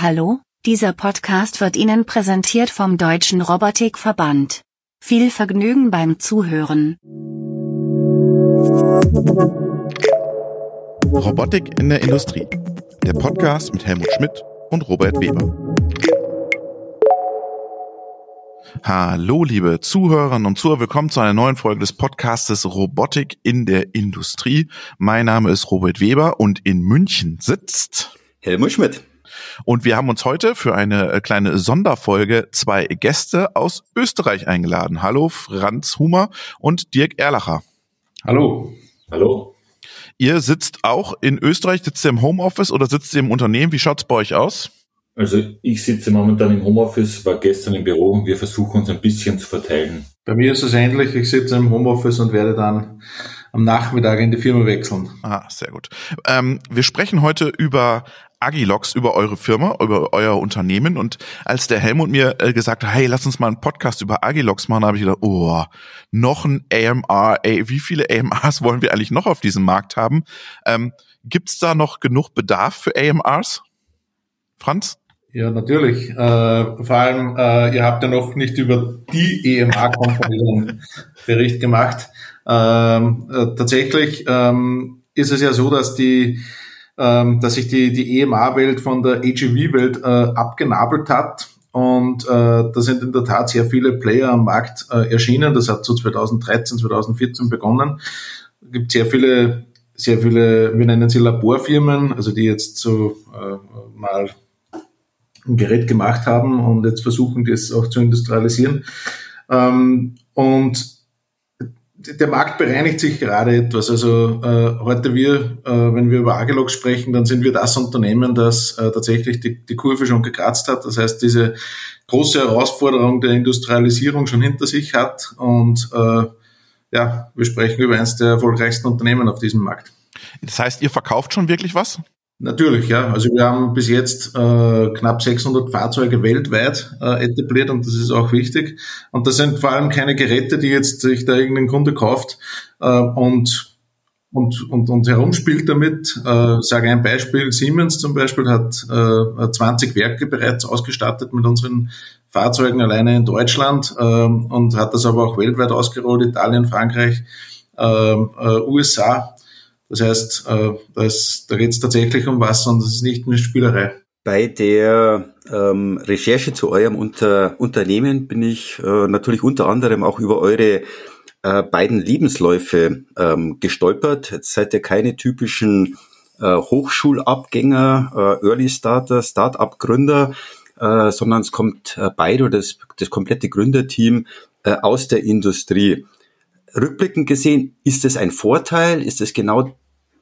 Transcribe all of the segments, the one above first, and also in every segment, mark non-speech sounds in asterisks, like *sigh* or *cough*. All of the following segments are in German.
Hallo, dieser Podcast wird Ihnen präsentiert vom Deutschen Robotikverband. Viel Vergnügen beim Zuhören. Robotik in der Industrie. Der Podcast mit Helmut Schmidt und Robert Weber. Hallo, liebe Zuhörerinnen und Zuhörer, willkommen zu einer neuen Folge des Podcastes Robotik in der Industrie. Mein Name ist Robert Weber und in München sitzt Helmut Schmidt. Und wir haben uns heute für eine äh, kleine Sonderfolge zwei Gäste aus Österreich eingeladen. Hallo, Franz Humer und Dirk Erlacher. Hallo. Hallo. Ihr sitzt auch in Österreich, sitzt ihr im Homeoffice oder sitzt ihr im Unternehmen? Wie schaut's bei euch aus? Also ich sitze momentan im Homeoffice, war gestern im Büro und wir versuchen uns ein bisschen zu verteilen. Bei mir ist es ähnlich, ich sitze im Homeoffice und werde dann am Nachmittag in die Firma wechseln. Ah, sehr gut. Ähm, wir sprechen heute über Agilox über eure Firma, über euer Unternehmen. Und als der Helmut mir äh, gesagt hat, hey, lass uns mal einen Podcast über Agilox machen, habe ich gedacht, oh, noch ein AMR, ey, wie viele AMRs *laughs* wollen wir eigentlich noch auf diesem Markt haben? Ähm, Gibt es da noch genug Bedarf für AMRs? Franz? Ja, natürlich. Äh, vor allem, äh, ihr habt ja noch nicht über die EMA-Komponenten *laughs* Bericht gemacht. Ähm, äh, tatsächlich ähm, ist es ja so, dass die ähm, dass sich die, die EMA-Welt von der AGV-Welt äh, abgenabelt hat. Und äh, da sind in der Tat sehr viele Player am Markt äh, erschienen. Das hat so 2013, 2014 begonnen. Es gibt sehr viele, sehr viele, wir nennen sie Laborfirmen, also die jetzt so äh, mal ein Gerät gemacht haben und jetzt versuchen, das auch zu industrialisieren. Ähm, und der Markt bereinigt sich gerade etwas. Also äh, heute wir, äh, wenn wir über Agilox sprechen, dann sind wir das Unternehmen, das äh, tatsächlich die, die Kurve schon gekratzt hat. Das heißt, diese große Herausforderung der Industrialisierung schon hinter sich hat. Und äh, ja, wir sprechen über eines der erfolgreichsten Unternehmen auf diesem Markt. Das heißt, ihr verkauft schon wirklich was? Natürlich, ja. Also wir haben bis jetzt äh, knapp 600 Fahrzeuge weltweit äh, etabliert und das ist auch wichtig. Und das sind vor allem keine Geräte, die jetzt sich da irgendein Kunde kauft äh, und und, und, und herumspielt damit. Äh, sage ein Beispiel, Siemens zum Beispiel hat äh, 20 Werke bereits ausgestattet mit unseren Fahrzeugen alleine in Deutschland äh, und hat das aber auch weltweit ausgerollt, Italien, Frankreich, äh, äh, USA. Das heißt, äh, das, da geht es tatsächlich um was und das ist nicht eine Spielerei. Bei der ähm, Recherche zu eurem Unter Unternehmen bin ich äh, natürlich unter anderem auch über eure äh, beiden Lebensläufe ähm, gestolpert. Jetzt seid ihr keine typischen äh, Hochschulabgänger, äh, Early Starter, Start-up-Gründer, äh, sondern es kommt äh, beide oder das, das komplette Gründerteam äh, aus der Industrie. Rückblickend gesehen, ist es ein Vorteil? Ist es genau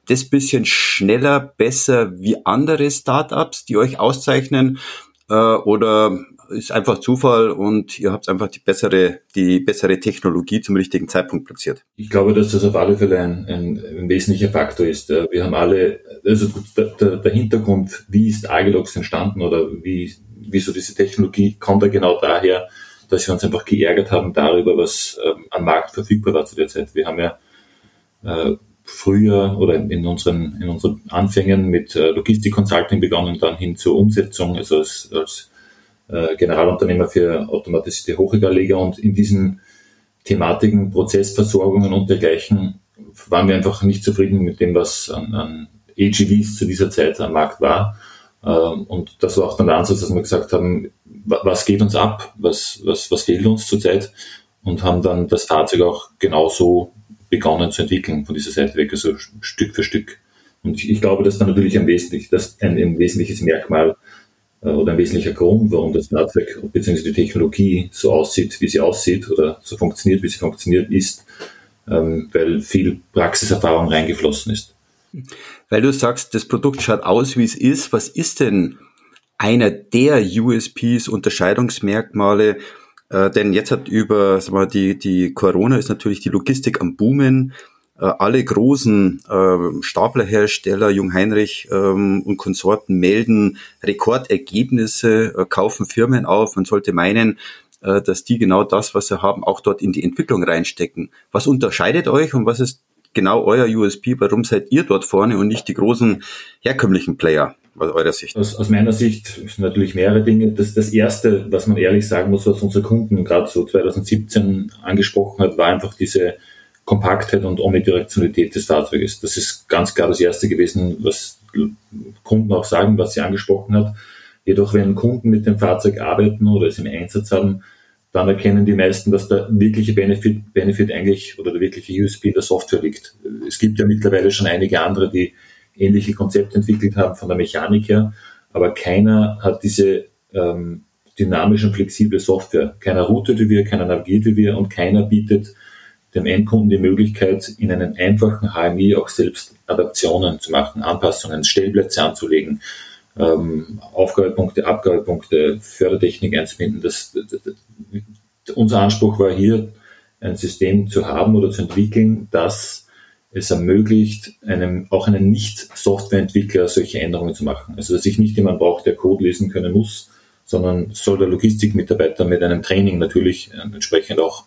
das bisschen schneller, besser wie andere Startups, die euch auszeichnen? Äh, oder ist einfach Zufall und ihr habt einfach die bessere, die bessere Technologie zum richtigen Zeitpunkt platziert? Ich glaube, dass das auf alle Fälle ein, ein, ein wesentlicher Faktor ist. Wir haben alle, also der, der Hintergrund, wie ist Agilox entstanden oder wie, wieso diese Technologie kommt da genau daher, dass wir uns einfach geärgert haben darüber, was ähm, am Markt verfügbar war zu der Zeit. Wir haben ja äh, früher oder in unseren, in unseren Anfängen mit äh, Logistik-Consulting begonnen, dann hin zur Umsetzung, also als, als äh, Generalunternehmer für automatisierte Hochregalleger und in diesen Thematiken, Prozessversorgungen und dergleichen waren wir einfach nicht zufrieden mit dem, was an, an AGVs zu dieser Zeit am Markt war. Ähm, und das war auch dann der Ansatz, dass wir gesagt haben, was geht uns ab, was, was, was fehlt uns zurzeit? Und haben dann das Fahrzeug auch genauso begonnen zu entwickeln von dieser Seite weg, also Stück für Stück. Und ich, glaube, dass dann natürlich ein, wesentlich, das ein, ein wesentliches Merkmal äh, oder ein wesentlicher Grund, warum das Fahrzeug bzw. die Technologie so aussieht, wie sie aussieht oder so funktioniert, wie sie funktioniert, ist, ähm, weil viel Praxiserfahrung reingeflossen ist. Weil du sagst, das Produkt schaut aus, wie es ist. Was ist denn einer der USPs, Unterscheidungsmerkmale? Äh, denn jetzt hat über, sag mal, die, die Corona ist natürlich die Logistik am Boomen. Äh, alle großen äh, Staplerhersteller, Jungheinrich ähm, und Konsorten melden Rekordergebnisse, äh, kaufen Firmen auf. Man sollte meinen, äh, dass die genau das, was sie haben, auch dort in die Entwicklung reinstecken. Was unterscheidet euch und was ist genau euer USP? Warum seid ihr dort vorne und nicht die großen herkömmlichen Player? Aus eurer Sicht? Aus, aus meiner Sicht sind natürlich mehrere Dinge. Das, das erste, was man ehrlich sagen muss, was unsere Kunden gerade so 2017 angesprochen hat, war einfach diese Kompaktheit und Omnidirektionalität des Fahrzeuges. Das ist ganz klar das erste gewesen, was Kunden auch sagen, was sie angesprochen hat. Jedoch, wenn Kunden mit dem Fahrzeug arbeiten oder es im Einsatz haben, dann erkennen die meisten, dass der wirkliche Benefit, Benefit eigentlich oder der wirkliche USP der Software liegt. Es gibt ja mittlerweile schon einige andere, die ähnliche Konzepte entwickelt haben von der Mechanik her, aber keiner hat diese ähm, dynamische und flexible Software. Keiner routet wie wir, keiner navigiert wie wir und keiner bietet dem Endkunden die Möglichkeit, in einen einfachen HMI auch selbst Adaptionen zu machen, Anpassungen, Stellplätze anzulegen, ähm, Aufgabepunkte, Abgabepunkte, Fördertechnik einzubinden. Das, das, das, unser Anspruch war hier, ein System zu haben oder zu entwickeln, das es ermöglicht, einem, auch einem Nicht-Softwareentwickler solche Änderungen zu machen. Also dass ich nicht jemand brauche, der Code lesen können muss, sondern soll der Logistikmitarbeiter mit einem Training natürlich äh, entsprechend auch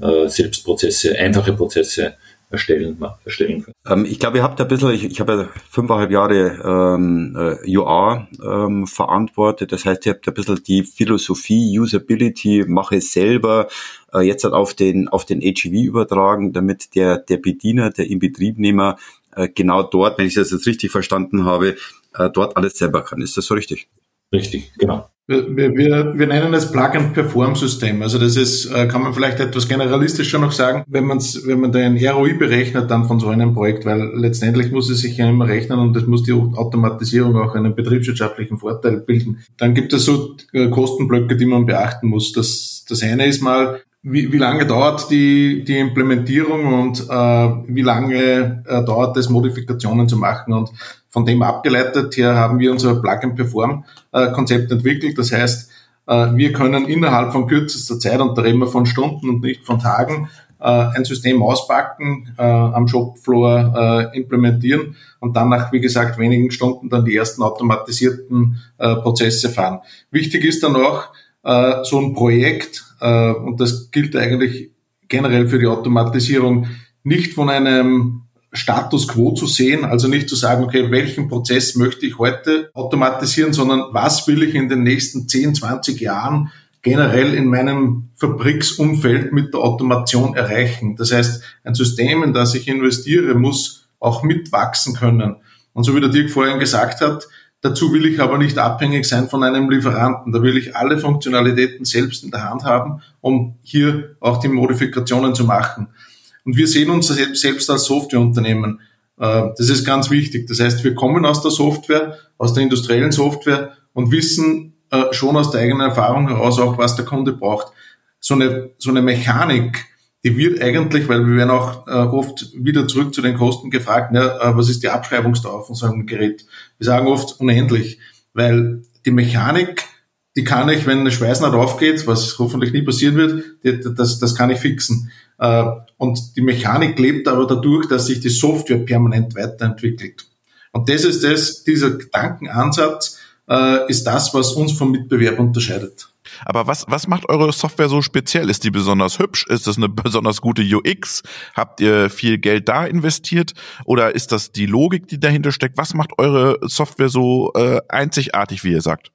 äh, Selbstprozesse, einfache Prozesse erstellen, erstellen können. Ähm, ich glaube, ihr habt ein bisschen, ich, ich habe ja fünfeinhalb Jahre ähm, äh, UR ähm, verantwortet. Das heißt, ihr habt ein bisschen die Philosophie, Usability, mache es selber, äh, jetzt halt auf den, auf den HEV übertragen, damit der, der Bediener, der Inbetriebnehmer äh, genau dort, wenn ich das jetzt richtig verstanden habe, äh, dort alles selber kann. Ist das so richtig? Richtig, genau. Wir, wir, wir nennen es Plug-and-Perform-System. Also das ist, äh, kann man vielleicht etwas generalistischer noch sagen, wenn, man's, wenn man den ROI berechnet dann von so einem Projekt, weil letztendlich muss es sich ja immer rechnen und es muss die Automatisierung auch einen betriebswirtschaftlichen Vorteil bilden. Dann gibt es so äh, Kostenblöcke, die man beachten muss. Das, das eine ist mal, wie, wie lange dauert die, die Implementierung und äh, wie lange äh, dauert es, Modifikationen zu machen. Und von dem abgeleitet her haben wir unser Plug-and-Perform-Konzept entwickelt. Das heißt, äh, wir können innerhalb von kürzester Zeit, und da reden wir von Stunden und nicht von Tagen, äh, ein System auspacken, äh, am Shopfloor implementieren und dann nach, wie gesagt, wenigen Stunden dann die ersten automatisierten Prozesse fahren. Wichtig ist dann auch, so ein Projekt äh, und das gilt eigentlich generell für die Automatisierung, nicht von einem Status quo zu sehen, also nicht zu sagen, okay, welchen Prozess möchte ich heute automatisieren, sondern was will ich in den nächsten 10, 20 Jahren generell in meinem Fabriksumfeld mit der Automation erreichen. Das heißt, ein System, in das ich investiere, muss auch mitwachsen können. Und so wie der Dirk vorhin gesagt hat, Dazu will ich aber nicht abhängig sein von einem Lieferanten. Da will ich alle Funktionalitäten selbst in der Hand haben, um hier auch die Modifikationen zu machen. Und wir sehen uns selbst als Softwareunternehmen. Äh, das ist ganz wichtig. Das heißt, wir kommen aus der Software, aus der industriellen Software und wissen äh, schon aus der eigenen Erfahrung heraus auch, was der Kunde braucht. So eine, so eine Mechanik, die wird eigentlich, weil wir werden auch äh, oft wieder zurück zu den Kosten gefragt, ne, äh, was ist die Abschreibungsdauer von so einem Gerät? Wir sagen oft unendlich, weil die Mechanik, die kann ich, wenn eine Schweißnaht aufgeht, was hoffentlich nie passieren wird, die, das, das kann ich fixen. Äh, und die Mechanik lebt aber dadurch, dass sich die Software permanent weiterentwickelt. Und das ist das, dieser Gedankenansatz äh, ist das, was uns vom Mitbewerb unterscheidet. Aber was, was macht eure Software so speziell? Ist die besonders hübsch? Ist das eine besonders gute UX? Habt ihr viel Geld da investiert? Oder ist das die Logik, die dahinter steckt? Was macht eure Software so äh, einzigartig, wie ihr sagt?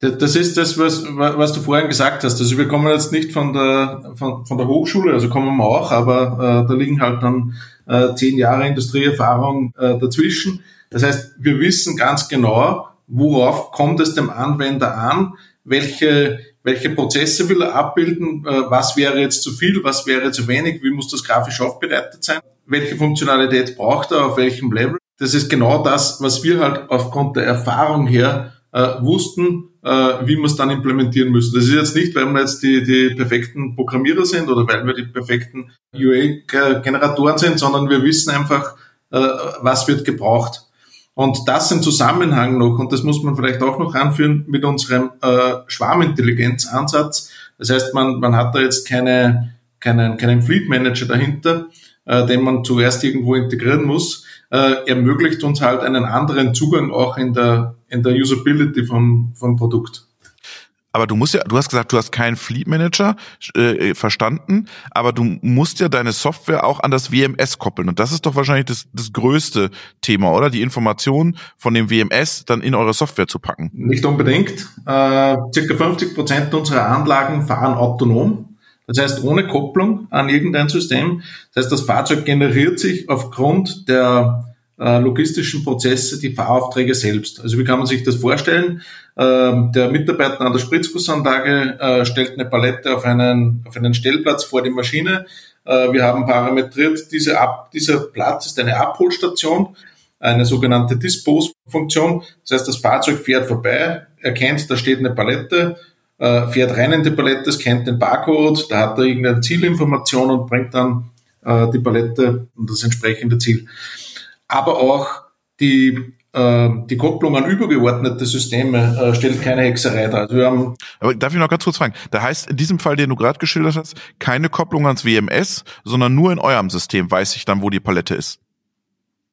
Das ist das, was, was du vorhin gesagt hast. Also wir kommen jetzt nicht von der, von, von der Hochschule, also kommen wir auch, aber äh, da liegen halt dann äh, zehn Jahre Industrieerfahrung äh, dazwischen. Das heißt, wir wissen ganz genau, worauf kommt es dem Anwender an, welche welche Prozesse will er abbilden, äh, was wäre jetzt zu viel, was wäre zu wenig, wie muss das grafisch aufbereitet sein, welche Funktionalität braucht er, auf welchem Level. Das ist genau das, was wir halt aufgrund der Erfahrung her äh, wussten, äh, wie wir es dann implementieren müssen. Das ist jetzt nicht, weil wir jetzt die, die perfekten Programmierer sind oder weil wir die perfekten UA-Generatoren sind, sondern wir wissen einfach, äh, was wird gebraucht. Und das im Zusammenhang noch, und das muss man vielleicht auch noch anführen, mit unserem äh, Schwarmintelligenzansatz. Das heißt, man, man hat da jetzt keine, keinen, keinen Fleet Manager dahinter, äh, den man zuerst irgendwo integrieren muss, äh, ermöglicht uns halt einen anderen Zugang auch in der, in der Usability vom, vom Produkt. Aber du musst ja, du hast gesagt, du hast keinen Fleet Manager äh, verstanden, aber du musst ja deine Software auch an das WMS koppeln. Und das ist doch wahrscheinlich das, das größte Thema, oder? Die Informationen von dem WMS dann in eure Software zu packen. Nicht unbedingt. Äh, circa 50 Prozent unserer Anlagen fahren autonom. Das heißt, ohne Kopplung an irgendein System. Das heißt, das Fahrzeug generiert sich aufgrund der äh, logistischen Prozesse die Fahraufträge selbst. Also wie kann man sich das vorstellen? Ähm, der Mitarbeiter an der Spritzgussanlage äh, stellt eine Palette auf einen, auf einen Stellplatz vor die Maschine. Äh, wir haben parametriert, diese Ab, dieser Platz ist eine Abholstation, eine sogenannte Dispose-Funktion. Das heißt, das Fahrzeug fährt vorbei, erkennt, da steht eine Palette, äh, fährt rein in die Palette, scannt den Barcode, da hat er irgendeine Zielinformation und bringt dann die Palette und das entsprechende Ziel aber auch die äh, die Kopplung an übergeordnete Systeme äh, stellt keine Hexerei dar. Also wir haben aber darf ich noch ganz kurz fragen? Da heißt in diesem Fall, den du gerade geschildert hast, keine Kopplung ans WMS, sondern nur in eurem System weiß ich dann, wo die Palette ist.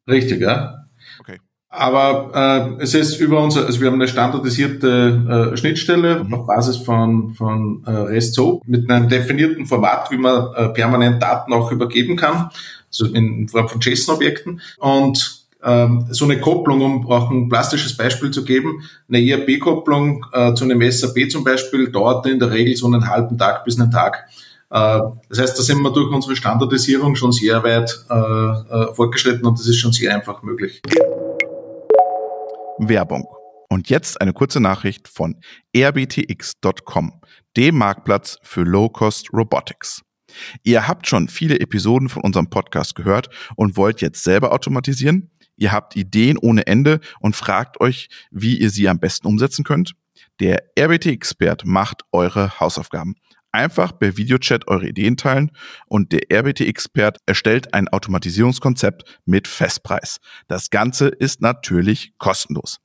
Richtig, ja. Okay. Aber äh, es ist über unser, also wir haben eine standardisierte äh, Schnittstelle mhm. auf Basis von, von äh, REST SOAP mit einem definierten Format, wie man äh, permanent Daten auch übergeben kann also in Form von JSON-Objekten. Und ähm, so eine Kopplung, um auch ein plastisches Beispiel zu geben, eine ERP-Kopplung äh, zu einem SAP zum Beispiel dauert in der Regel so einen halben Tag bis einen Tag. Äh, das heißt, da sind wir durch unsere Standardisierung schon sehr weit äh, äh fortgeschritten und das ist schon sehr einfach möglich. Werbung. Und jetzt eine kurze Nachricht von rbtx.com, dem Marktplatz für Low-Cost Robotics. Ihr habt schon viele Episoden von unserem Podcast gehört und wollt jetzt selber automatisieren? Ihr habt Ideen ohne Ende und fragt euch, wie ihr sie am besten umsetzen könnt? Der RBT-Expert macht eure Hausaufgaben. Einfach per Videochat eure Ideen teilen und der RBT-Expert erstellt ein Automatisierungskonzept mit Festpreis. Das Ganze ist natürlich kostenlos.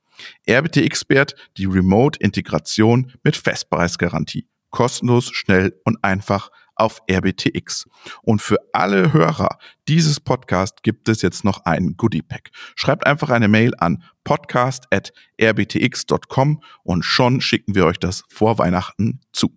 RBT-Expert, die Remote-Integration mit Festpreisgarantie. Kostenlos, schnell und einfach auf RBTX. Und für alle Hörer dieses Podcast gibt es jetzt noch ein Goodie Pack. Schreibt einfach eine Mail an podcast.rbtx.com und schon schicken wir euch das vor Weihnachten zu.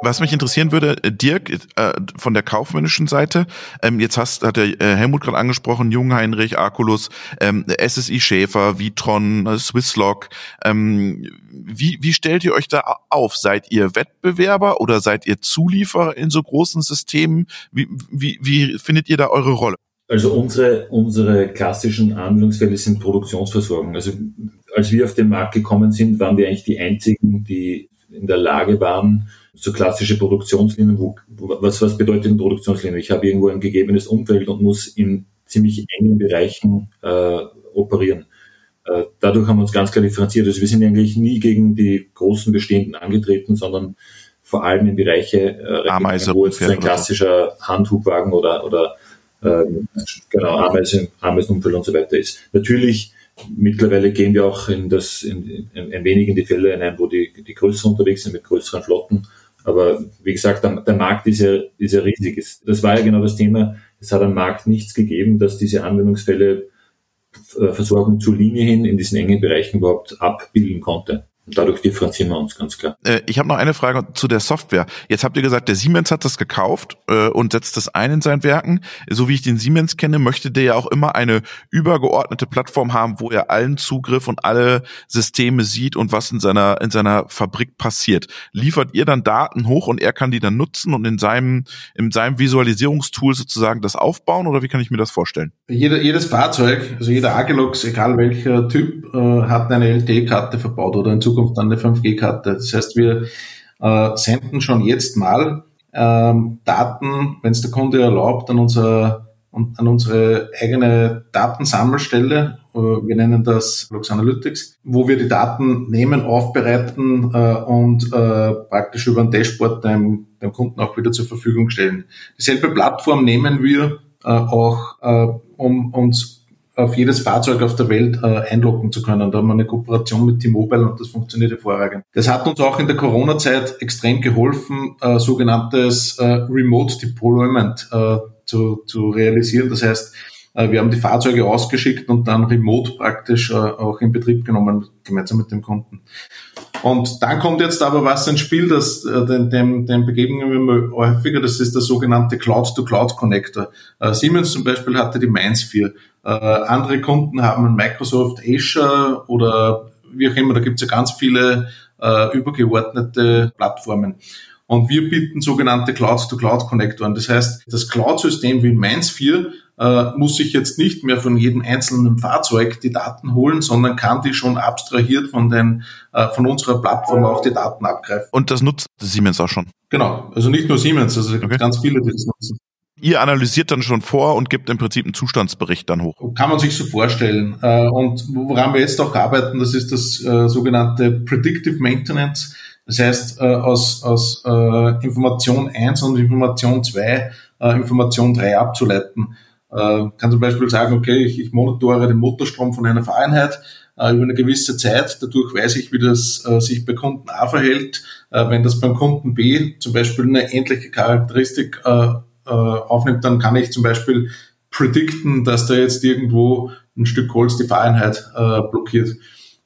Was mich interessieren würde, äh, Dirk, äh, von der kaufmännischen Seite, ähm, jetzt hast, hat der äh, Helmut gerade angesprochen, Jungheinrich, Arculus, ähm, SSI Schäfer, Vitron, äh, Swisslog. Ähm, wie, wie stellt ihr euch da auf? Seid ihr Wettbewerber oder seid ihr Zulieferer in so großen Systemen? Wie, wie, wie findet ihr da eure Rolle? Also unsere, unsere klassischen Anwendungsfälle sind Produktionsversorgung. Also als wir auf den Markt gekommen sind, waren wir eigentlich die einzigen, die in der Lage waren, so klassische Produktionslinien, wo, was, was bedeutet eine Produktionslinie? Ich habe irgendwo ein gegebenes Umfeld und muss in ziemlich engen Bereichen äh, operieren. Äh, dadurch haben wir uns ganz klar differenziert. Also wir sind eigentlich nie gegen die großen Bestehenden angetreten, sondern vor allem in Bereiche, äh, Ameise, wo jetzt ein klassischer Handhubwagen oder, oder äh, genau, Ameisen, Ameisenumfeld und so weiter ist. Natürlich Mittlerweile gehen wir auch in das, in, in, ein wenig in die Fälle hinein, wo die, die Größeren unterwegs sind mit größeren Flotten. Aber wie gesagt, der, der Markt ist ja, ist ja riesig. Das war ja genau das Thema. Es hat am Markt nichts gegeben, dass diese Anwendungsfälle äh, Versorgung zur Linie hin in diesen engen Bereichen überhaupt abbilden konnte. Dadurch differenzieren wir uns ganz klar. Äh, ich habe noch eine Frage zu der Software. Jetzt habt ihr gesagt, der Siemens hat das gekauft äh, und setzt das ein in seinen Werken. So wie ich den Siemens kenne, möchte der ja auch immer eine übergeordnete Plattform haben, wo er allen Zugriff und alle Systeme sieht und was in seiner in seiner Fabrik passiert. Liefert ihr dann Daten hoch und er kann die dann nutzen und in seinem in seinem Visualisierungstool sozusagen das aufbauen oder wie kann ich mir das vorstellen? Jeder, jedes Fahrzeug, also jeder Agilux, egal welcher Typ, äh, hat eine LTE-Karte verbaut oder in Zukunft Zukunft dann eine 5G-Karte. Das heißt, wir äh, senden schon jetzt mal ähm, Daten, wenn es der Kunde erlaubt, an, unser, an unsere eigene Datensammelstelle. Äh, wir nennen das Lux Analytics, wo wir die Daten nehmen, aufbereiten äh, und äh, praktisch über ein Dashboard dem, dem Kunden auch wieder zur Verfügung stellen. Dieselbe Plattform nehmen wir äh, auch, äh, um uns auf jedes Fahrzeug auf der Welt äh, einloggen zu können. Da haben wir eine Kooperation mit T-Mobile und das funktioniert hervorragend. Das hat uns auch in der Corona-Zeit extrem geholfen, äh, sogenanntes äh, Remote Deployment äh, zu, zu realisieren. Das heißt, äh, wir haben die Fahrzeuge ausgeschickt und dann remote praktisch äh, auch in Betrieb genommen, gemeinsam mit dem Kunden. Und dann kommt jetzt aber was ins Spiel, das, äh, dem, dem, begegnen wir häufiger, das ist der sogenannte Cloud-to-Cloud-Connector. Äh, Siemens zum Beispiel hatte die Mindsphere. Äh, andere Kunden haben Microsoft Azure oder wie auch immer, da gibt es ja ganz viele äh, übergeordnete Plattformen. Und wir bieten sogenannte Cloud-to-Cloud-Konnektoren. Das heißt, das Cloud-System wie Mindsphere äh, muss sich jetzt nicht mehr von jedem einzelnen Fahrzeug die Daten holen, sondern kann die schon abstrahiert von den äh, von unserer Plattform auch die Daten abgreifen. Und das nutzt Siemens auch schon. Genau, also nicht nur Siemens, also es gibt okay. ganz viele, die das nutzen. Ihr analysiert dann schon vor und gibt im Prinzip einen Zustandsbericht dann hoch. Kann man sich so vorstellen. Äh, und woran wir jetzt auch arbeiten, das ist das äh, sogenannte Predictive Maintenance. Das heißt, äh, aus, aus Information 1 und Information 2 Information 3 abzuleiten. Kann zum Beispiel sagen, okay, ich, ich monitore den Motorstrom von einer Fahreinheit über eine gewisse Zeit. Dadurch weiß ich, wie das sich bei Kunden A verhält. Wenn das beim Kunden B zum Beispiel eine ähnliche Charakteristik äh, aufnimmt, dann kann ich zum Beispiel predikten, dass da jetzt irgendwo ein Stück Holz die Fahreinheit äh, blockiert.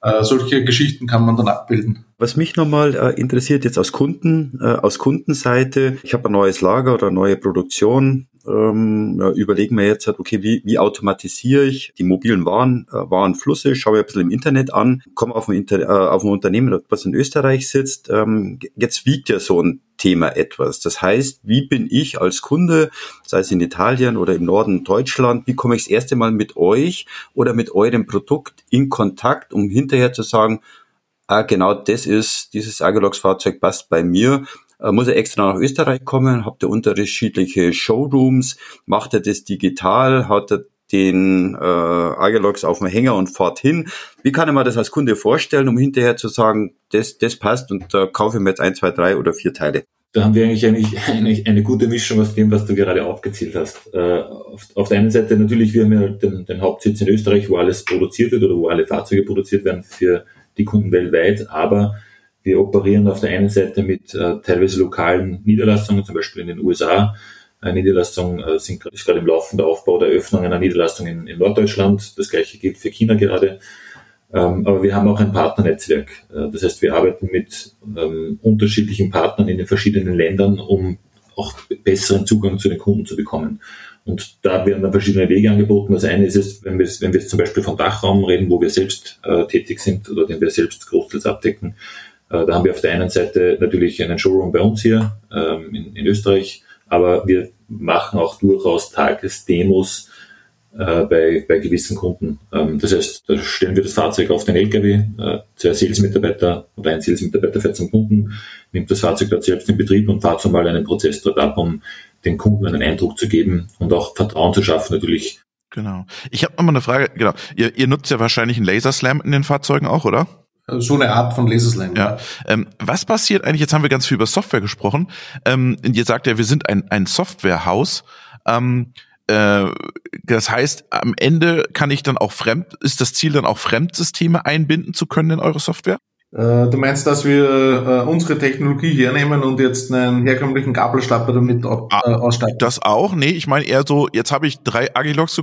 Äh, solche Geschichten kann man dann abbilden. Was mich nochmal äh, interessiert jetzt aus Kunden, äh, aus Kundenseite, ich habe ein neues Lager oder eine neue Produktion, ähm, überlegen wir jetzt, halt, okay, wie, wie automatisiere ich die mobilen Waren, äh, Warenflüsse, schaue ich ein bisschen im Internet an, komme auf ein, Inter äh, auf ein Unternehmen, was in Österreich sitzt. Ähm, jetzt wiegt ja so ein Thema etwas. Das heißt, wie bin ich als Kunde, sei es in Italien oder im Norden Deutschland, wie komme ich das erste Mal mit euch oder mit eurem Produkt in Kontakt, um hinterher zu sagen, ah, genau das ist, dieses Agilox-Fahrzeug passt bei mir, muss er extra nach Österreich kommen, habt ihr unterschiedliche Showrooms, macht er das digital, hat er den äh, Agilox auf dem Hänger und fahrt hin. Wie kann ich mir das als Kunde vorstellen, um hinterher zu sagen, das, das passt und da äh, kaufe ich mir jetzt ein, zwei, drei oder vier Teile? Da haben wir eigentlich, eigentlich *laughs* eine, eine gute Mischung aus dem, was du gerade aufgezählt hast. Äh, auf, auf der einen Seite natürlich, wir haben ja den, den Hauptsitz in Österreich, wo alles produziert wird oder wo alle Fahrzeuge produziert werden für die Kunden weltweit, aber wir operieren auf der einen Seite mit äh, teilweise lokalen Niederlassungen, zum Beispiel in den USA. Eine Niederlassung äh, sind, ist gerade im Laufen der Aufbau der Öffnung einer Niederlassung in, in Norddeutschland. Das gleiche gilt für China gerade. Ähm, aber wir haben auch ein Partnernetzwerk. Äh, das heißt, wir arbeiten mit ähm, unterschiedlichen Partnern in den verschiedenen Ländern, um auch besseren Zugang zu den Kunden zu bekommen. Und da werden dann verschiedene Wege angeboten. Das eine ist es, wenn wir, wenn wir zum Beispiel vom Dachraum reden, wo wir selbst äh, tätig sind oder den wir selbst großteils abdecken, da haben wir auf der einen Seite natürlich einen Showroom bei uns hier ähm, in, in Österreich, aber wir machen auch durchaus Tagesdemos äh, bei, bei gewissen Kunden. Ähm, das heißt, da stellen wir das Fahrzeug auf den LKW, äh, zwei Sales-Mitarbeiter oder ein Sales-Mitarbeiter fährt zum Kunden, nimmt das Fahrzeug dort selbst in Betrieb und fahrt so mal einen Prozess dort ab, um den Kunden einen Eindruck zu geben und auch Vertrauen zu schaffen natürlich. Genau. Ich habe nochmal eine Frage, genau. Ihr, ihr nutzt ja wahrscheinlich einen Laserslam in den Fahrzeugen auch, oder? So eine Art von Laserslam. Ja. Ähm, was passiert eigentlich, jetzt haben wir ganz viel über Software gesprochen, ähm, ihr sagt ja, wir sind ein, ein Softwarehaus. Ähm, äh, das heißt, am Ende kann ich dann auch fremd, ist das Ziel dann auch Fremdsysteme einbinden zu können in eure Software? Äh, du meinst, dass wir äh, unsere Technologie hernehmen und jetzt einen herkömmlichen Gabelstapler damit ah, äh, ausstatten? Das auch? Nee, ich meine eher so, jetzt habe ich drei Agilox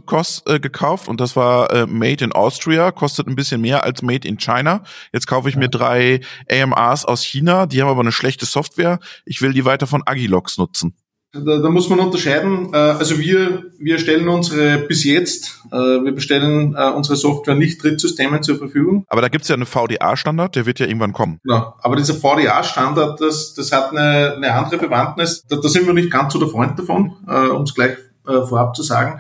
äh, gekauft und das war äh, Made in Austria, kostet ein bisschen mehr als Made in China. Jetzt kaufe ich mir drei AMRs aus China, die haben aber eine schlechte Software. Ich will die weiter von Agilox nutzen. Da, da, muss man unterscheiden. Äh, also wir, wir stellen unsere bis jetzt, äh, wir bestellen äh, unsere Software nicht Drittsystemen zur Verfügung. Aber da gibt es ja einen VDA-Standard, der wird ja irgendwann kommen. Genau. Aber dieser VDA-Standard, das, das hat eine, eine andere Bewandtnis. Da, da sind wir nicht ganz so der Freund davon, um es gleich vorab zu sagen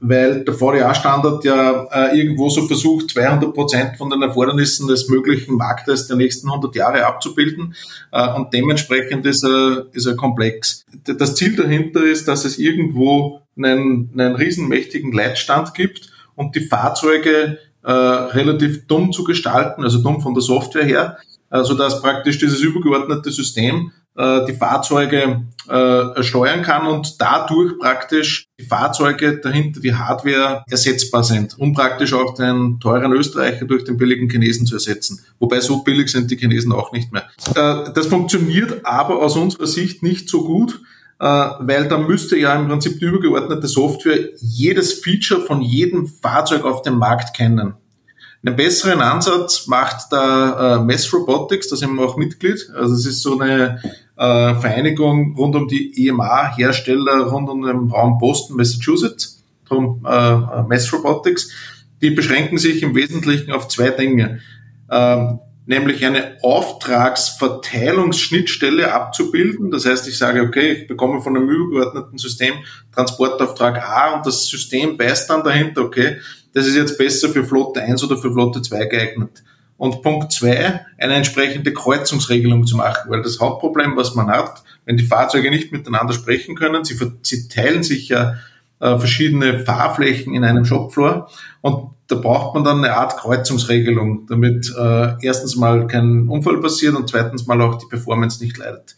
weil der VDA-Standard ja äh, irgendwo so versucht, 200 Prozent von den Erfordernissen des möglichen Marktes der nächsten 100 Jahre abzubilden äh, und dementsprechend ist er, ist er komplex. Das Ziel dahinter ist, dass es irgendwo einen, einen riesenmächtigen Leitstand gibt und die Fahrzeuge äh, relativ dumm zu gestalten, also dumm von der Software her, also dass praktisch dieses übergeordnete System äh, die Fahrzeuge äh, steuern kann und dadurch praktisch die Fahrzeuge dahinter, die Hardware ersetzbar sind, um praktisch auch den teuren Österreicher durch den billigen Chinesen zu ersetzen. Wobei so billig sind die Chinesen auch nicht mehr. Äh, das funktioniert aber aus unserer Sicht nicht so gut, äh, weil da müsste ja im Prinzip die übergeordnete Software jedes Feature von jedem Fahrzeug auf dem Markt kennen. Einen besseren Ansatz macht der äh, Mess Robotics, da sind wir auch Mitglied. Also es ist so eine äh, Vereinigung rund um die EMA-Hersteller rund um den Raum Boston, Massachusetts, darum äh, Mess Robotics. Die beschränken sich im Wesentlichen auf zwei Dinge. Ähm, nämlich eine Auftragsverteilungsschnittstelle abzubilden. Das heißt, ich sage, okay, ich bekomme von einem übergeordneten System Transportauftrag A und das System weiß dann dahinter, okay, das ist jetzt besser für Flotte 1 oder für Flotte 2 geeignet. Und Punkt 2, eine entsprechende Kreuzungsregelung zu machen, weil das Hauptproblem, was man hat, wenn die Fahrzeuge nicht miteinander sprechen können, sie, sie teilen sich ja äh, verschiedene Fahrflächen in einem Shopfloor und da braucht man dann eine Art Kreuzungsregelung, damit äh, erstens mal kein Unfall passiert und zweitens mal auch die Performance nicht leidet.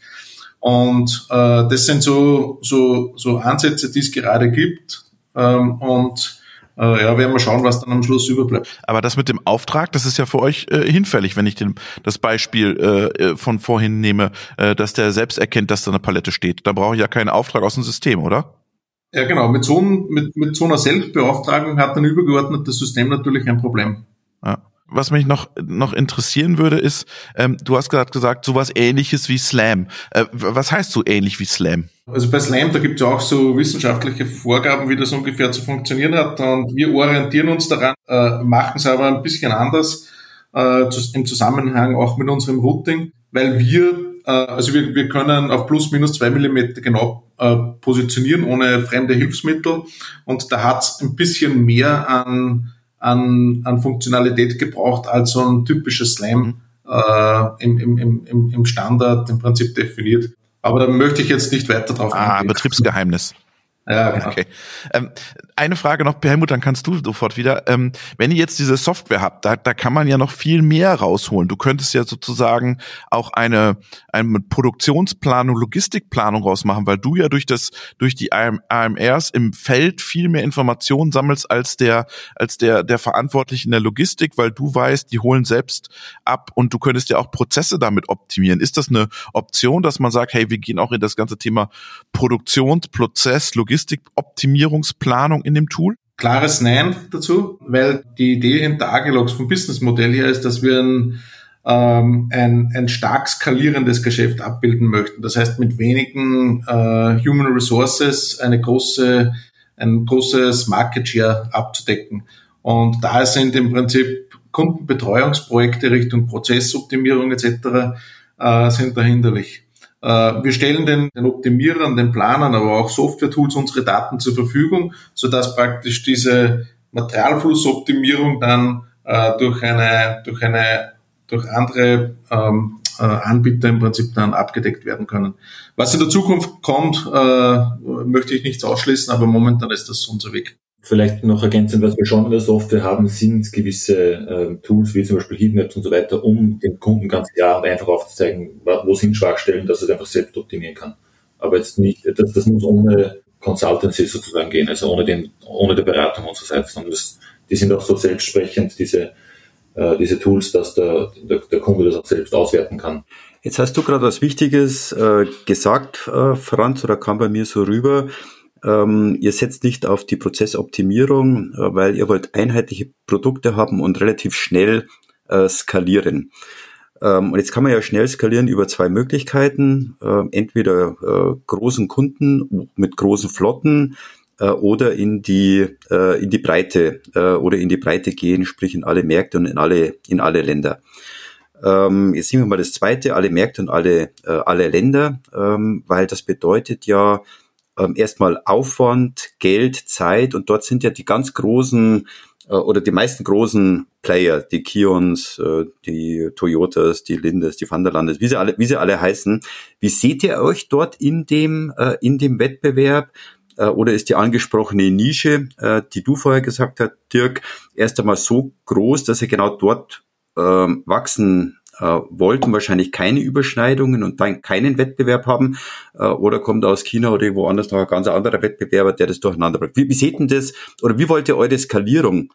Und äh, das sind so, so, so Ansätze, die es gerade gibt. Ähm, und äh, ja, werden wir schauen, was dann am Schluss überbleibt. Aber das mit dem Auftrag, das ist ja für euch äh, hinfällig, wenn ich den, das Beispiel äh, äh von vorhin nehme, äh, dass der selbst erkennt, dass da eine Palette steht. Da brauche ich ja keinen Auftrag aus dem System, oder? Ja, genau. Mit so, mit, mit so einer Selbstbeauftragung hat ein übergeordnetes System natürlich ein Problem. Ja. Was mich noch, noch interessieren würde, ist, ähm, du hast gerade gesagt, sowas ähnliches wie Slam. Äh, was heißt so ähnlich wie Slam? Also bei Slam, da gibt es ja auch so wissenschaftliche Vorgaben, wie das ungefähr zu funktionieren hat. Und wir orientieren uns daran, äh, machen es aber ein bisschen anders äh, im Zusammenhang auch mit unserem Routing, weil wir äh, also wir, wir können auf plus minus zwei Millimeter genau äh, positionieren ohne fremde Hilfsmittel und da hat es ein bisschen mehr an, an, an Funktionalität gebraucht als so ein typisches Slam mhm. äh, im, im, im, im Standard im Prinzip definiert. Aber da möchte ich jetzt nicht weiter drauf ah, eingehen. Betriebsgeheimnis. Ja, genau. Okay. Ähm, eine Frage noch, Helmut, dann kannst du sofort wieder. Ähm, wenn ihr jetzt diese Software habt, da, da kann man ja noch viel mehr rausholen. Du könntest ja sozusagen auch eine, eine Produktionsplanung, Logistikplanung rausmachen, weil du ja durch das, durch die AMRs im Feld viel mehr Informationen sammelst als der, als der, der Verantwortliche in der Logistik, weil du weißt, die holen selbst ab und du könntest ja auch Prozesse damit optimieren. Ist das eine Option, dass man sagt, hey, wir gehen auch in das ganze Thema Produktionsprozess, Logistikoptimierungsplanung in dem Tool? Klares Nein dazu, weil die Idee hinter Agilox vom Businessmodell her ist, dass wir ein, ähm, ein, ein stark skalierendes Geschäft abbilden möchten. Das heißt, mit wenigen äh, Human Resources eine große, ein großes Market Share abzudecken. Und da sind im Prinzip Kundenbetreuungsprojekte Richtung Prozessoptimierung etc. Äh, sind da hinderlich. Äh, wir stellen den, den Optimierern, den Planern, aber auch Software-Tools unsere Daten zur Verfügung, sodass praktisch diese Materialflussoptimierung dann äh, durch eine, durch eine, durch andere ähm, äh, Anbieter im Prinzip dann abgedeckt werden können. Was in der Zukunft kommt, äh, möchte ich nichts ausschließen, aber momentan ist das unser Weg. Vielleicht noch ergänzend, was wir schon in der Software haben, sind gewisse äh, Tools wie zum Beispiel Heatmaps und so weiter, um dem Kunden ganz klar und einfach aufzuzeigen, wo sind Schwachstellen, dass er es einfach selbst optimieren kann. Aber jetzt nicht, das, das muss ohne Consultancy sozusagen gehen, also ohne, den, ohne die Beratung unsererseits, sondern das, die sind auch so selbstsprechend, diese, äh, diese Tools, dass der, der, der Kunde das auch selbst auswerten kann. Jetzt hast du gerade was Wichtiges äh, gesagt, äh, Franz, oder kam bei mir so rüber. Ähm, ihr setzt nicht auf die Prozessoptimierung, äh, weil ihr wollt einheitliche Produkte haben und relativ schnell äh, skalieren. Ähm, und jetzt kann man ja schnell skalieren über zwei Möglichkeiten. Äh, entweder äh, großen Kunden mit großen Flotten äh, oder in die, äh, in die Breite oder in die Breite gehen, sprich in alle Märkte und in alle, in alle Länder. Ähm, jetzt nehmen wir mal das zweite, alle Märkte und alle, alle Länder, ähm, weil das bedeutet ja, ähm, erstmal Aufwand, Geld, Zeit und dort sind ja die ganz großen äh, oder die meisten großen Player, die Kions, äh, die Toyotas, die Lindes, die Vanderlandes, wie sie alle, wie sie alle heißen. Wie seht ihr euch dort in dem, äh, in dem Wettbewerb? Oder ist die angesprochene Nische, die du vorher gesagt hast, Dirk, erst einmal so groß, dass ihr genau dort ähm, wachsen äh, wollten wahrscheinlich keine Überschneidungen und dann keinen Wettbewerb haben äh, oder kommt aus China oder woanders noch ein ganz anderer Wettbewerber, der das durcheinander bringt. Wie, wie seht denn das oder wie wollt ihr eure Skalierung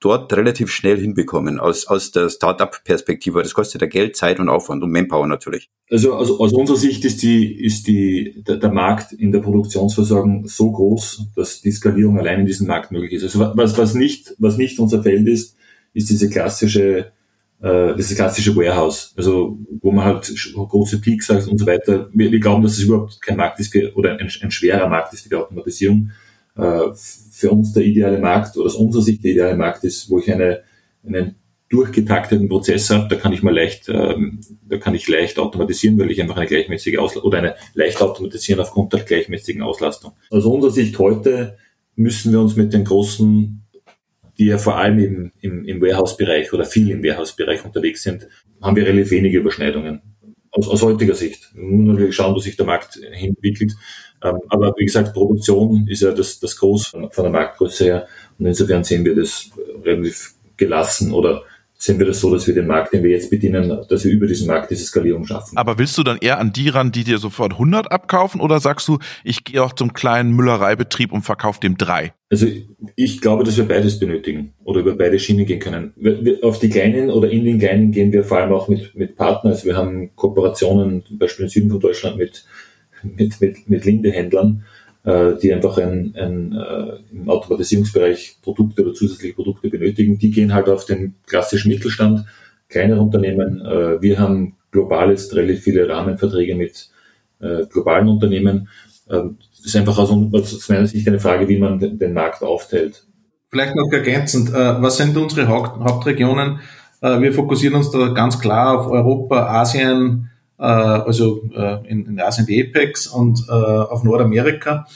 dort relativ schnell hinbekommen aus, aus der Startup-Perspektive? Das kostet ja Geld, Zeit und Aufwand und Manpower natürlich. Also, also aus unserer Sicht ist die, ist die, der, der Markt in der Produktionsversorgung so groß, dass die Skalierung allein in diesem Markt möglich ist. Also was, was nicht, was nicht unser Feld ist, ist diese klassische äh, das klassische Warehouse, also wo man halt große Peaks hat und so weiter. Wir, wir glauben, dass es überhaupt kein Markt ist für, oder ein, ein schwerer Markt ist für die Automatisierung. Äh, für uns der ideale Markt oder aus unserer Sicht der ideale Markt ist, wo ich eine, einen durchgetakteten Prozess habe, da kann ich mal leicht, ähm, da kann ich leicht automatisieren, weil ich einfach eine gleichmäßige Auslastung oder eine leicht automatisieren aufgrund der gleichmäßigen Auslastung. Aus unserer Sicht heute müssen wir uns mit den großen die ja vor allem im, im, im Warehouse-Bereich oder viel im Warehouse-Bereich unterwegs sind, haben wir relativ wenige Überschneidungen. Aus, aus heutiger Sicht. Müssen natürlich schauen, wo sich der Markt entwickelt. Ähm, aber wie gesagt, Produktion ist ja das, das Groß von der Marktgröße her. Und insofern sehen wir das relativ gelassen oder sehen wir das so, dass wir den Markt, den wir jetzt bedienen, dass wir über diesen Markt diese Skalierung schaffen. Aber willst du dann eher an die ran, die dir sofort 100 abkaufen oder sagst du, ich gehe auch zum kleinen Müllereibetrieb und verkaufe dem drei? Also ich glaube, dass wir beides benötigen oder über beide Schienen gehen können. Auf die kleinen oder in den kleinen gehen wir vor allem auch mit, mit Partnern. Also wir haben Kooperationen, zum Beispiel im Süden von Deutschland mit, mit, mit, mit Lindehändlern die einfach ein, ein, äh, im Automatisierungsbereich Produkte oder zusätzliche Produkte benötigen. Die gehen halt auf den klassischen Mittelstand, kleinere Unternehmen. Äh, wir haben global jetzt relativ viele Rahmenverträge mit äh, globalen Unternehmen. Ähm, das ist einfach aus, aus meiner Sicht eine Frage, wie man den, den Markt aufteilt. Vielleicht noch ergänzend, äh, was sind unsere Haupt Hauptregionen? Äh, wir fokussieren uns da ganz klar auf Europa, Asien, äh, also äh, in, in Asien die Apex und äh, auf Nordamerika.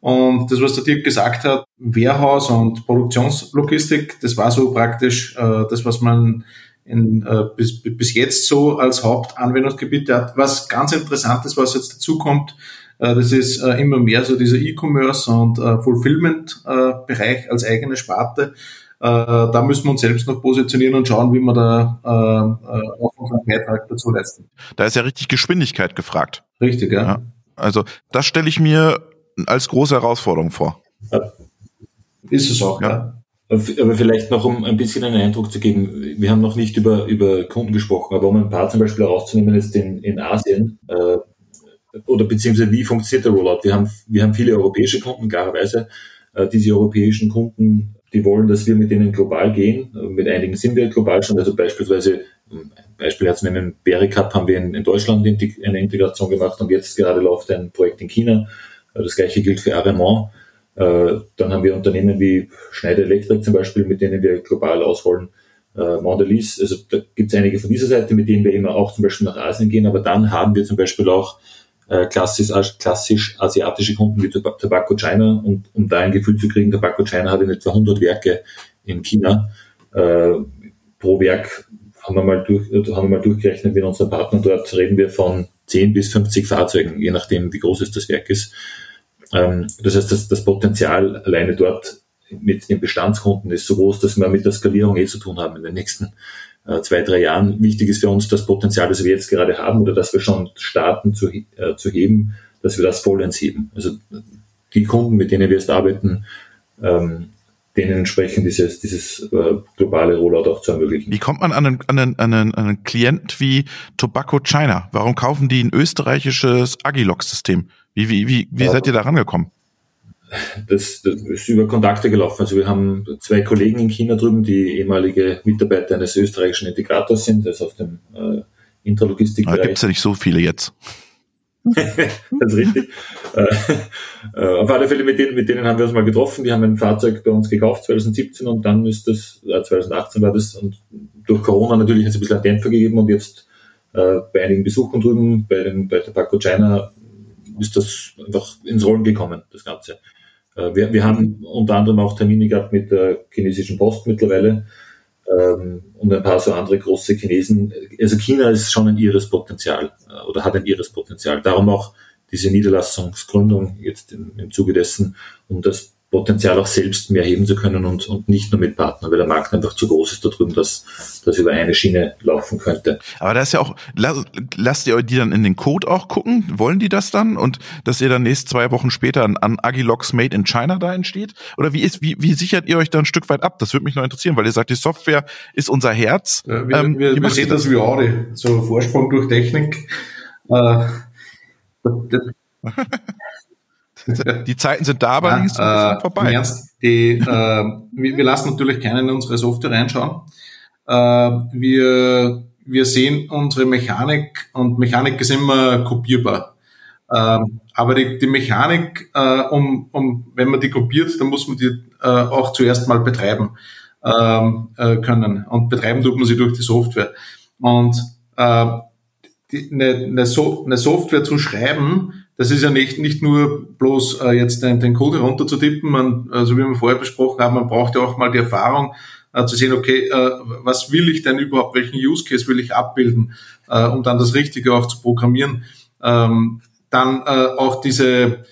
Und das, was der Dirk gesagt hat, Warehouse und Produktionslogistik, das war so praktisch äh, das, was man in, äh, bis, bis jetzt so als Hauptanwendungsgebiet hat. Was ganz interessant ist, was jetzt dazu kommt, äh, das ist äh, immer mehr so dieser E-Commerce und äh, Fulfillment-Bereich äh, als eigene Sparte. Äh, da müssen wir uns selbst noch positionieren und schauen, wie wir da äh, äh, auch unseren Beitrag dazu leisten. Da ist ja richtig Geschwindigkeit gefragt. Richtig, ja. ja. Also das stelle ich mir als große Herausforderung vor. Ja. Ist es auch, ja. ja. Aber vielleicht noch, um ein bisschen einen Eindruck zu geben, wir haben noch nicht über, über Kunden gesprochen, aber um ein paar zum Beispiel herauszunehmen, ist in, in Asien, äh, oder beziehungsweise wie funktioniert der Rollout? Wir haben, wir haben viele europäische Kunden, klarerweise. Äh, diese europäischen Kunden die wollen, dass wir mit denen global gehen. Mit einigen sind wir global schon. Also beispielsweise, Beispiel jetzt nehmen, Berry Cup haben wir in, in Deutschland eine Integration gemacht und jetzt gerade läuft ein Projekt in China. Das gleiche gilt für Aremont. Äh, dann haben wir Unternehmen wie Schneider Electric zum Beispiel, mit denen wir global ausrollen. Äh, Mondelez, also da gibt es einige von dieser Seite, mit denen wir immer auch zum Beispiel nach Asien gehen, aber dann haben wir zum Beispiel auch äh, klassisch, klassisch asiatische Kunden wie Tobacco China und um da ein Gefühl zu kriegen, Tobacco China hat in etwa 100 Werke in China. Äh, pro Werk haben wir, mal durch, haben wir mal durchgerechnet mit unseren Partnern dort, reden wir von 10 bis 50 Fahrzeugen, je nachdem, wie groß es das Werk ist. Ähm, das heißt, das, das Potenzial alleine dort mit den Bestandskunden ist so groß, dass wir mit der Skalierung eh zu tun haben in den nächsten äh, zwei, drei Jahren. Wichtig ist für uns das Potenzial, das wir jetzt gerade haben oder das wir schon starten zu, äh, zu heben, dass wir das vollends heben. Also die Kunden, mit denen wir jetzt arbeiten, ähm, denen entsprechend dieses, dieses äh, globale Rollout auch zu ermöglichen. Wie kommt man an einen, an einen, an einen, an einen Klient wie Tobacco China? Warum kaufen die ein österreichisches Agilox-System? Wie, wie, wie, wie seid ihr da rangekommen? Das, das ist über Kontakte gelaufen. Also wir haben zwei Kollegen in China drüben, die ehemalige Mitarbeiter eines österreichischen Integrators sind, das auf dem äh, Intralogistikbereich. Da gibt es ja nicht so viele jetzt. *laughs* das ist richtig. äh, äh, auf alle Fälle, mit denen, mit denen haben wir uns mal getroffen. Die haben ein Fahrzeug bei uns gekauft 2017 und dann ist das, äh, 2018 war das und durch Corona natürlich hat es ein bisschen einen Dämpfer gegeben und jetzt äh, bei einigen Besuchen drüben, bei, den, bei der Paco China ist das einfach ins Rollen gekommen, das Ganze. Äh, wir, wir haben unter anderem auch Termine gehabt mit der chinesischen Post mittlerweile ähm, und ein paar so andere große Chinesen. Also China ist schon ein ihres Potenzial äh, oder hat ein ihres Potenzial. Darum auch diese Niederlassungsgründung jetzt im, im Zuge dessen, um das Potenzial auch selbst mehr heben zu können und, und nicht nur mit Partnern, weil der Markt einfach zu groß ist da drüben, dass das über eine Schiene laufen könnte. Aber da ist ja auch, lasst ihr die dann in den Code auch gucken? Wollen die das dann? Und dass ihr dann nächst zwei Wochen später an, an Agilox Made in China da entsteht? Oder wie ist, wie, wie sichert ihr euch da ein Stück weit ab? Das würde mich noch interessieren, weil ihr sagt, die Software ist unser Herz. Ja, wir, ähm, wir, wir sehen das wie Audi, so Vorsprung durch Technik. Äh, *laughs* Die Zeiten sind da, aber ja, sind äh, vorbei. Ernst, die, äh, wir, wir, lassen natürlich keinen in unsere Software reinschauen. Äh, wir, wir sehen unsere Mechanik und Mechanik ist immer kopierbar. Ähm, aber die, die Mechanik, äh, um, um, wenn man die kopiert, dann muss man die äh, auch zuerst mal betreiben ähm, äh, können. Und betreiben tut man sie durch die Software. Und äh, die, eine, eine, so eine Software zu schreiben, das ist ja nicht, nicht nur bloß äh, jetzt den, den Code herunterzutippen, man, also wie wir vorher besprochen haben, man braucht ja auch mal die Erfahrung, äh, zu sehen, okay, äh, was will ich denn überhaupt, welchen Use Case will ich abbilden, äh, um dann das Richtige auch zu programmieren. Ähm, dann äh, auch diese,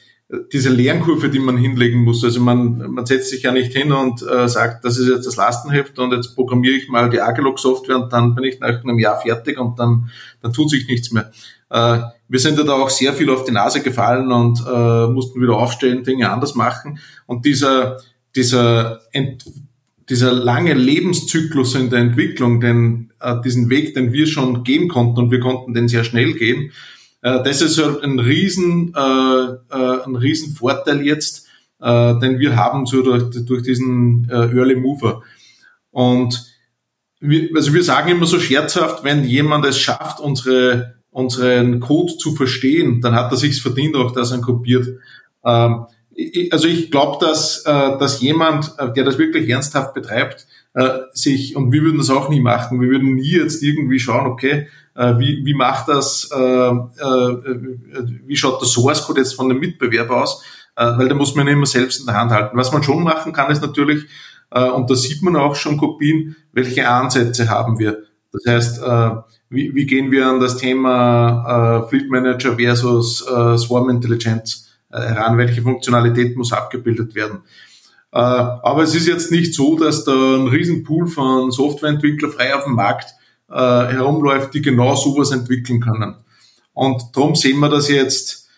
diese Lernkurve, die man hinlegen muss. Also man, man setzt sich ja nicht hin und äh, sagt, das ist jetzt das Lastenheft und jetzt programmiere ich mal die Agilog-Software und dann bin ich nach einem Jahr fertig und dann, dann tut sich nichts mehr. Äh, wir sind ja da auch sehr viel auf die Nase gefallen und äh, mussten wieder aufstehen, Dinge anders machen. Und dieser, dieser, Ent, dieser lange Lebenszyklus in der Entwicklung, den, äh, diesen Weg, den wir schon gehen konnten und wir konnten den sehr schnell gehen, äh, das ist ein riesen, äh, äh, ein riesen Vorteil jetzt, äh, den wir haben so durch, durch diesen äh, Early Mover. Und wir, also wir sagen immer so scherzhaft, wenn jemand es schafft, unsere, unseren Code zu verstehen, dann hat er sich's verdient, auch dass er ihn kopiert. Ähm, also ich glaube, dass, äh, dass jemand, äh, der das wirklich ernsthaft betreibt, äh, sich, und wir würden das auch nie machen, wir würden nie jetzt irgendwie schauen, okay, äh, wie, wie macht das, äh, äh, wie schaut der Source Code jetzt von dem Mitbewerber aus, äh, weil da muss man immer selbst in der Hand halten. Was man schon machen kann, ist natürlich, äh, und da sieht man auch schon Kopien, welche Ansätze haben wir. Das heißt, äh, wie, wie gehen wir an das Thema äh, Fleet Manager versus äh, Swarm Intelligence äh, heran, welche Funktionalität muss abgebildet werden. Äh, aber es ist jetzt nicht so, dass da ein Riesenpool von Softwareentwickler frei auf dem Markt äh, herumläuft, die genau sowas entwickeln können. Und darum sehen wir das jetzt,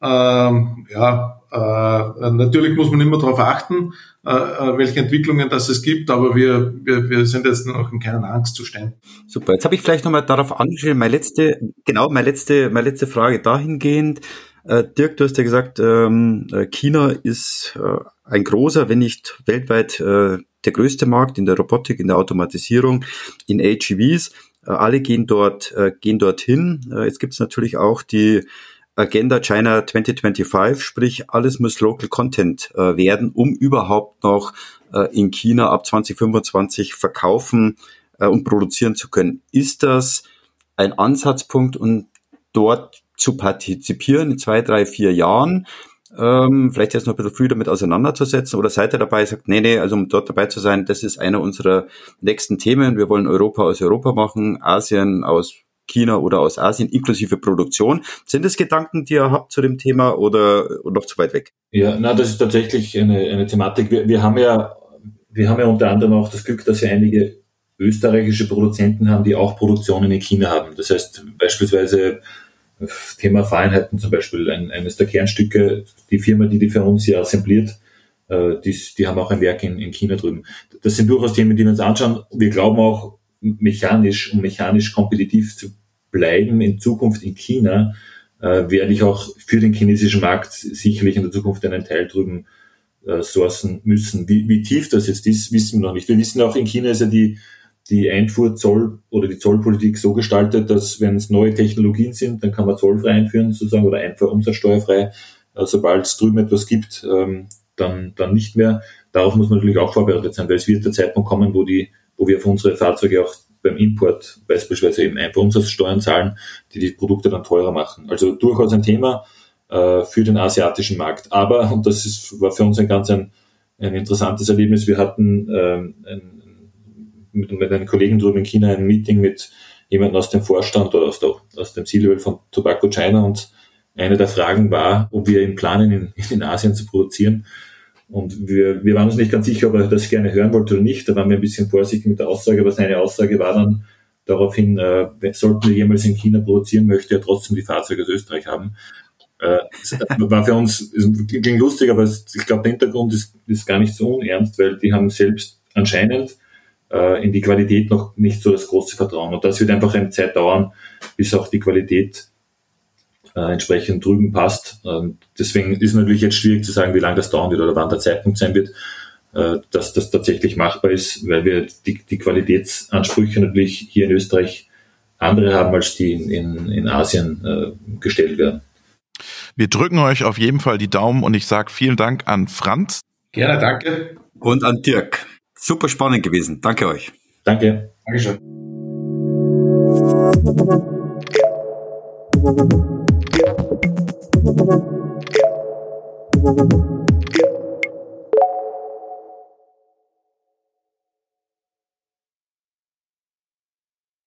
ähm, ja, natürlich muss man immer darauf achten, äh, äh, welche Entwicklungen das es gibt, aber wir, wir, wir sind jetzt noch in keiner Angstzustand. Super, jetzt habe ich vielleicht nochmal darauf angeschrieben, meine letzte, genau, meine letzte, meine letzte Frage dahingehend. Äh, Dirk, du hast ja gesagt, ähm, äh, China ist äh, ein großer, wenn nicht weltweit äh, der größte Markt in der Robotik, in der Automatisierung, in AGVs. Äh, alle gehen dort, äh, gehen dorthin. Äh, jetzt gibt es natürlich auch die Agenda China 2025, sprich alles muss Local Content äh, werden, um überhaupt noch äh, in China ab 2025 verkaufen äh, und produzieren zu können. Ist das ein Ansatzpunkt, um dort zu partizipieren in zwei, drei, vier Jahren? ähm, vielleicht jetzt noch ein bisschen früh damit auseinanderzusetzen oder seid ihr dabei, sagt, nee, nee, also um dort dabei zu sein, das ist einer unserer nächsten Themen. Wir wollen Europa aus Europa machen, Asien aus China oder aus Asien inklusive Produktion. Sind das Gedanken, die ihr habt zu dem Thema oder noch zu weit weg? Ja, na, das ist tatsächlich eine, eine Thematik. Wir, wir haben ja, wir haben ja unter anderem auch das Glück, dass wir einige österreichische Produzenten haben, die auch Produktionen in China haben. Das heißt beispielsweise Thema Feinheiten zum Beispiel, ein, eines der Kernstücke, die Firma, die die für uns hier assembliert, äh, die, die haben auch ein Werk in, in China drüben. Das sind durchaus Themen, die wir uns anschauen. Wir glauben auch, mechanisch, um mechanisch kompetitiv zu bleiben in Zukunft in China, äh, werde ich auch für den chinesischen Markt sicherlich in der Zukunft einen Teil drüben äh, sourcen müssen. Wie, wie tief das jetzt ist, wissen wir noch nicht. Wir wissen auch, in China ist ja die, die Einfuhrzoll oder die Zollpolitik so gestaltet, dass wenn es neue Technologien sind, dann kann man zollfrei einführen sozusagen oder einfach umsatzsteuerfrei. Äh, Sobald es drüben etwas gibt, ähm, dann, dann nicht mehr. Darauf muss man natürlich auch vorbereitet sein, weil es wird der Zeitpunkt kommen, wo die, wo wir auf unsere Fahrzeuge auch beim Import beispielsweise eben einfach Umsatzsteuern zahlen, die die Produkte dann teurer machen. Also durchaus ein Thema äh, für den asiatischen Markt. Aber, und das ist, war für uns ein ganz ein, ein interessantes Erlebnis, wir hatten ähm, ein mit, mit einem Kollegen drüben in China ein Meeting mit jemandem aus dem Vorstand oder aus, der, aus dem C-Level von Tobacco China und eine der Fragen war, ob wir ihn planen, in, in Asien zu produzieren. Und wir, wir waren uns nicht ganz sicher, ob er das gerne hören wollte oder nicht. Da waren wir ein bisschen vorsichtig mit der Aussage, aber seine Aussage war dann daraufhin, äh, sollten wir jemals in China produzieren, möchte er trotzdem die Fahrzeuge aus Österreich haben. Äh, *laughs* war für uns, klingt lustig, aber es, ich glaube, der Hintergrund ist, ist gar nicht so unernst, weil die haben selbst anscheinend äh, in die Qualität noch nicht so das große Vertrauen. Und das wird einfach eine Zeit dauern, bis auch die Qualität äh, entsprechend drüben passt. Ähm, deswegen ist natürlich jetzt schwierig zu sagen, wie lange das dauern wird oder wann der Zeitpunkt sein wird, äh, dass das tatsächlich machbar ist, weil wir die, die Qualitätsansprüche natürlich hier in Österreich andere haben, als die in, in, in Asien äh, gestellt werden. Wir drücken euch auf jeden Fall die Daumen und ich sage vielen Dank an Franz. Gerne, danke. Und an Dirk. Super spannend gewesen. Danke euch. Danke. Dankeschön. Thank you.